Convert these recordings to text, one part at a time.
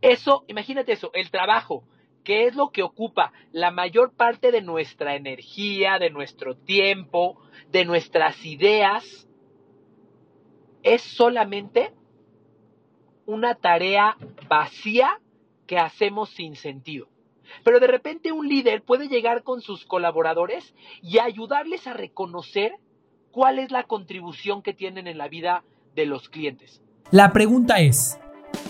Eso, imagínate eso, el trabajo, que es lo que ocupa la mayor parte de nuestra energía, de nuestro tiempo, de nuestras ideas, es solamente una tarea vacía que hacemos sin sentido. Pero de repente un líder puede llegar con sus colaboradores y ayudarles a reconocer cuál es la contribución que tienen en la vida de los clientes. La pregunta es,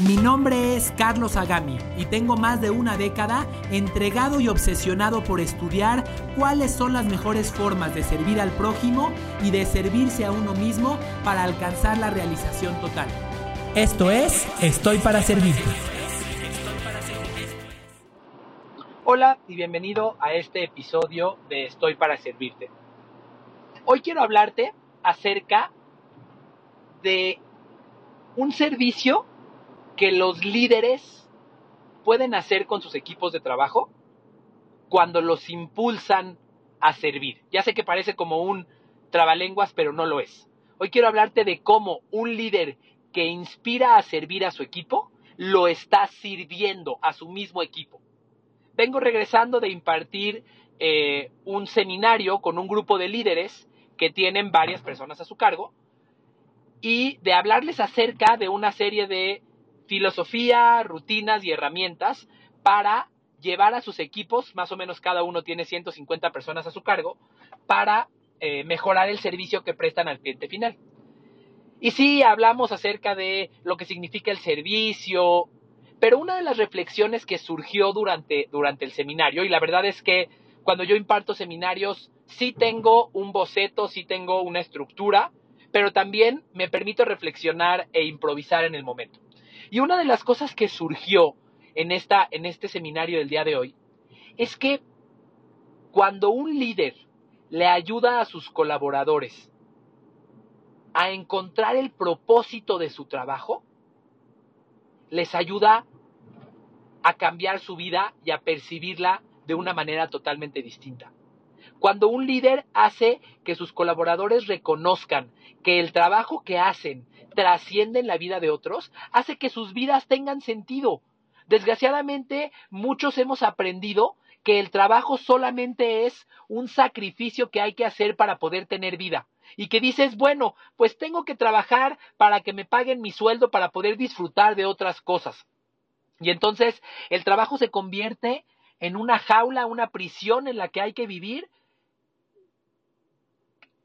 Mi nombre es Carlos Agami y tengo más de una década entregado y obsesionado por estudiar cuáles son las mejores formas de servir al prójimo y de servirse a uno mismo para alcanzar la realización total. Esto es Estoy para Servirte. Hola y bienvenido a este episodio de Estoy para Servirte. Hoy quiero hablarte acerca de un servicio que los líderes pueden hacer con sus equipos de trabajo cuando los impulsan a servir. Ya sé que parece como un trabalenguas, pero no lo es. Hoy quiero hablarte de cómo un líder que inspira a servir a su equipo lo está sirviendo a su mismo equipo. Vengo regresando de impartir eh, un seminario con un grupo de líderes que tienen varias personas a su cargo y de hablarles acerca de una serie de filosofía, rutinas y herramientas para llevar a sus equipos, más o menos cada uno tiene 150 personas a su cargo, para eh, mejorar el servicio que prestan al cliente final. Y sí, hablamos acerca de lo que significa el servicio, pero una de las reflexiones que surgió durante, durante el seminario, y la verdad es que cuando yo imparto seminarios, sí tengo un boceto, sí tengo una estructura, pero también me permito reflexionar e improvisar en el momento. Y una de las cosas que surgió en, esta, en este seminario del día de hoy es que cuando un líder le ayuda a sus colaboradores a encontrar el propósito de su trabajo, les ayuda a cambiar su vida y a percibirla de una manera totalmente distinta. Cuando un líder hace que sus colaboradores reconozcan que el trabajo que hacen trasciende en la vida de otros, hace que sus vidas tengan sentido. Desgraciadamente, muchos hemos aprendido que el trabajo solamente es un sacrificio que hay que hacer para poder tener vida. Y que dices, bueno, pues tengo que trabajar para que me paguen mi sueldo para poder disfrutar de otras cosas. Y entonces el trabajo se convierte en una jaula, una prisión en la que hay que vivir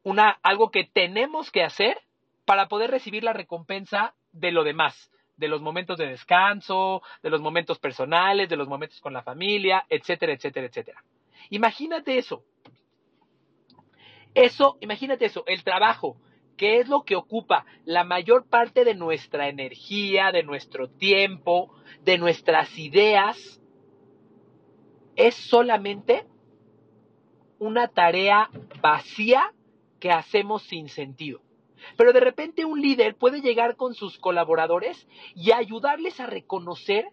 una, algo que tenemos que hacer para poder recibir la recompensa de lo demás, de los momentos de descanso, de los momentos personales, de los momentos con la familia, etcétera, etcétera, etcétera. Imagínate eso. Eso, imagínate eso, el trabajo, que es lo que ocupa la mayor parte de nuestra energía, de nuestro tiempo, de nuestras ideas, es solamente una tarea vacía que hacemos sin sentido. Pero de repente un líder puede llegar con sus colaboradores y ayudarles a reconocer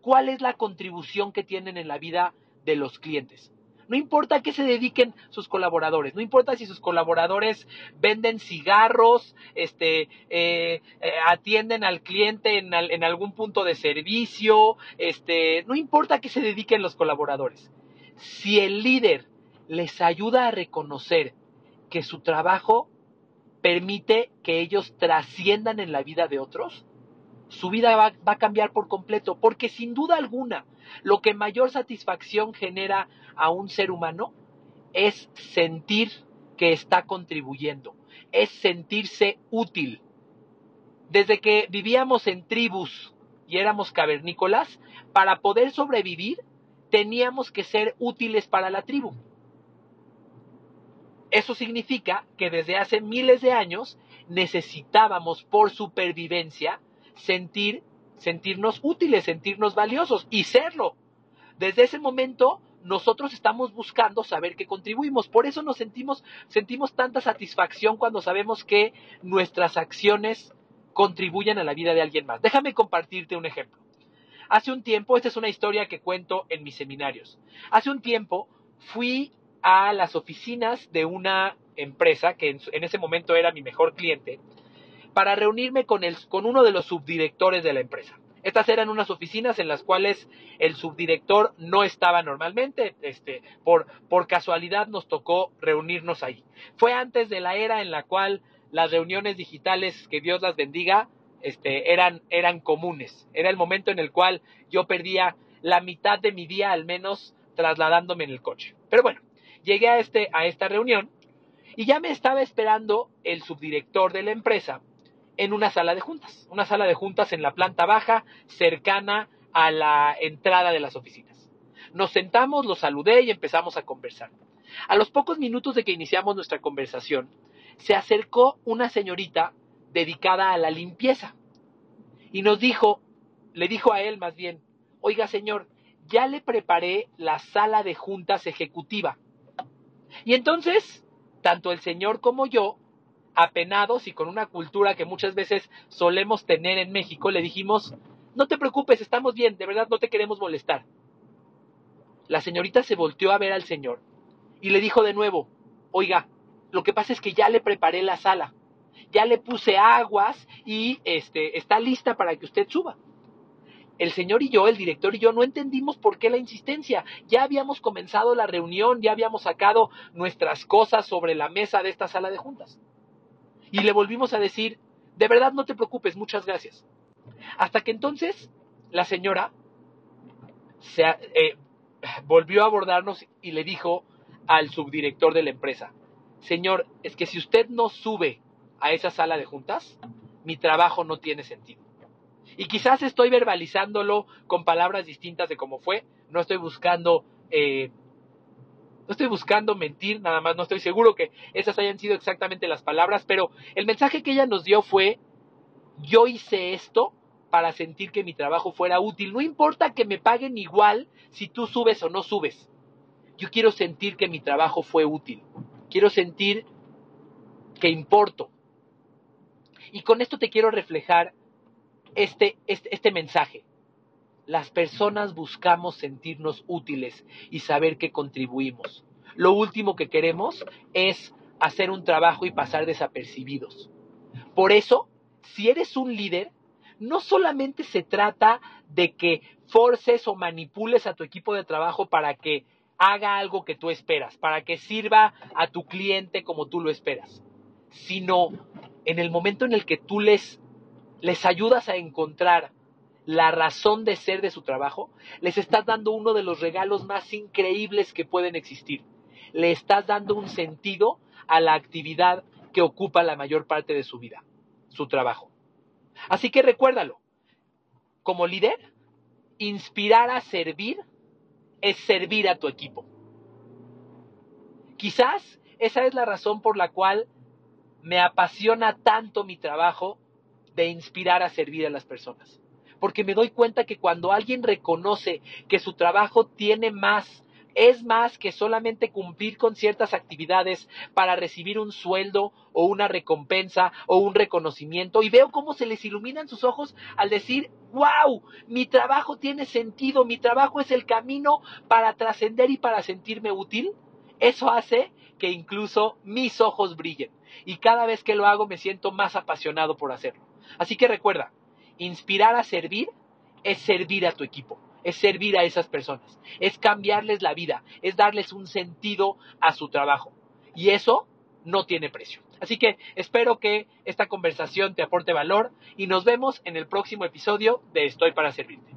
cuál es la contribución que tienen en la vida de los clientes. No importa a qué se dediquen sus colaboradores, no importa si sus colaboradores venden cigarros, este, eh, eh, atienden al cliente en, en, algún punto de servicio, este, no importa a qué se dediquen los colaboradores. Si el líder les ayuda a reconocer que su trabajo permite que ellos trasciendan en la vida de otros, su vida va, a cambiar por completo, porque sin duda alguna, lo que mayor satisfacción genera a un ser humano es sentir que está contribuyendo, es sentirse útil. Desde que vivíamos en tribus y éramos cavernícolas, para poder sobrevivir teníamos que ser útiles para la tribu. Eso significa que desde hace miles de años necesitábamos por supervivencia sentir, sentirnos útiles, sentirnos valiosos y serlo. Desde ese momento nosotros estamos buscando saber que contribuimos. Por eso nos sentimos, sentimos tanta satisfacción cuando sabemos que nuestras acciones contribuyan a la vida de alguien más. Déjame compartirte un ejemplo. Hace un tiempo, esta es una historia que cuento en mis seminarios. Hace un tiempo fui a las oficinas de una empresa que en, ese momento era mi mejor cliente para reunirme con, el, con uno de los subdirectores de la empresa. Estas eran unas oficinas en las cuales el subdirector no estaba normalmente, este, por, por casualidad nos tocó reunirnos ahí. Fue antes de la era en la cual las reuniones digitales, que Dios las bendiga, este, eran, eran comunes. Era el momento en el cual yo perdía la mitad de mi día al menos trasladándome en el coche. Pero bueno, llegué a, este, a esta reunión y ya me estaba esperando el subdirector de la empresa en una sala de juntas, una sala de juntas en la planta baja cercana a la entrada de las oficinas. Nos sentamos, lo saludé y empezamos a conversar. A los pocos minutos de que iniciamos nuestra conversación, se acercó una señorita dedicada a la limpieza y nos dijo, le dijo a él más bien, oiga señor, ya le preparé la sala de juntas ejecutiva. Y entonces, tanto el señor como yo apenados y con una cultura que muchas veces solemos tener en México, le dijimos, no te preocupes, estamos bien, de verdad no te queremos molestar. La señorita se volteó a ver al señor y le dijo de nuevo, oiga, lo que pasa es que ya le preparé la sala, ya le puse aguas y este, está lista para que usted suba. El señor y yo, el director y yo, no entendimos por qué la insistencia. Ya habíamos comenzado la reunión, ya habíamos sacado nuestras cosas sobre la mesa de esta sala de juntas. Y le volvimos a decir, de verdad no te preocupes, muchas gracias. Hasta que entonces la señora se, eh, volvió a abordarnos y le dijo al subdirector de la empresa, señor, es que si usted no sube a esa sala de juntas, mi trabajo no tiene sentido. Y quizás estoy verbalizándolo con palabras distintas de cómo fue, no estoy buscando eh, no estoy buscando mentir, nada más no estoy seguro que esas hayan sido exactamente las palabras, pero el mensaje que ella nos dio fue, yo hice esto para sentir que mi trabajo fuera útil. No importa que me paguen igual si tú subes o no subes. Yo quiero sentir que mi trabajo fue útil. Quiero sentir que importo. Y con esto te quiero reflejar este, este, este mensaje. Las personas buscamos sentirnos útiles y saber que contribuimos. Lo último que queremos es hacer un trabajo y pasar desapercibidos. Por eso, si eres un líder, no solamente se trata de que forces o manipules a tu equipo de trabajo para que haga algo que tú esperas, para que sirva a tu cliente como tú lo esperas, sino en el momento en el que tú les, les ayudas a encontrar la razón de ser de su trabajo, les estás dando uno de los regalos más increíbles que pueden existir. Le estás dando un sentido a la actividad que ocupa la mayor parte de su vida, su trabajo. Así que recuérdalo, como líder, inspirar a servir es servir a tu equipo. Quizás esa es la razón por la cual me apasiona tanto mi trabajo de inspirar a servir a las personas porque me doy cuenta que cuando alguien reconoce que su trabajo tiene más, es más que solamente cumplir con ciertas actividades para recibir un sueldo o una recompensa o un reconocimiento y veo cómo se les iluminan sus ojos al decir, wow, mi trabajo tiene sentido, mi trabajo es el camino para trascender y para sentirme útil, eso hace que incluso mis ojos brillen y cada vez que lo hago me siento más apasionado por hacerlo. Así que recuerda, Inspirar a servir es servir a tu equipo, es servir a esas personas, es cambiarles la vida, es darles un sentido a su trabajo. Y eso no tiene precio. Así que espero que esta conversación te aporte valor y nos vemos en el próximo episodio de Estoy para Servirte.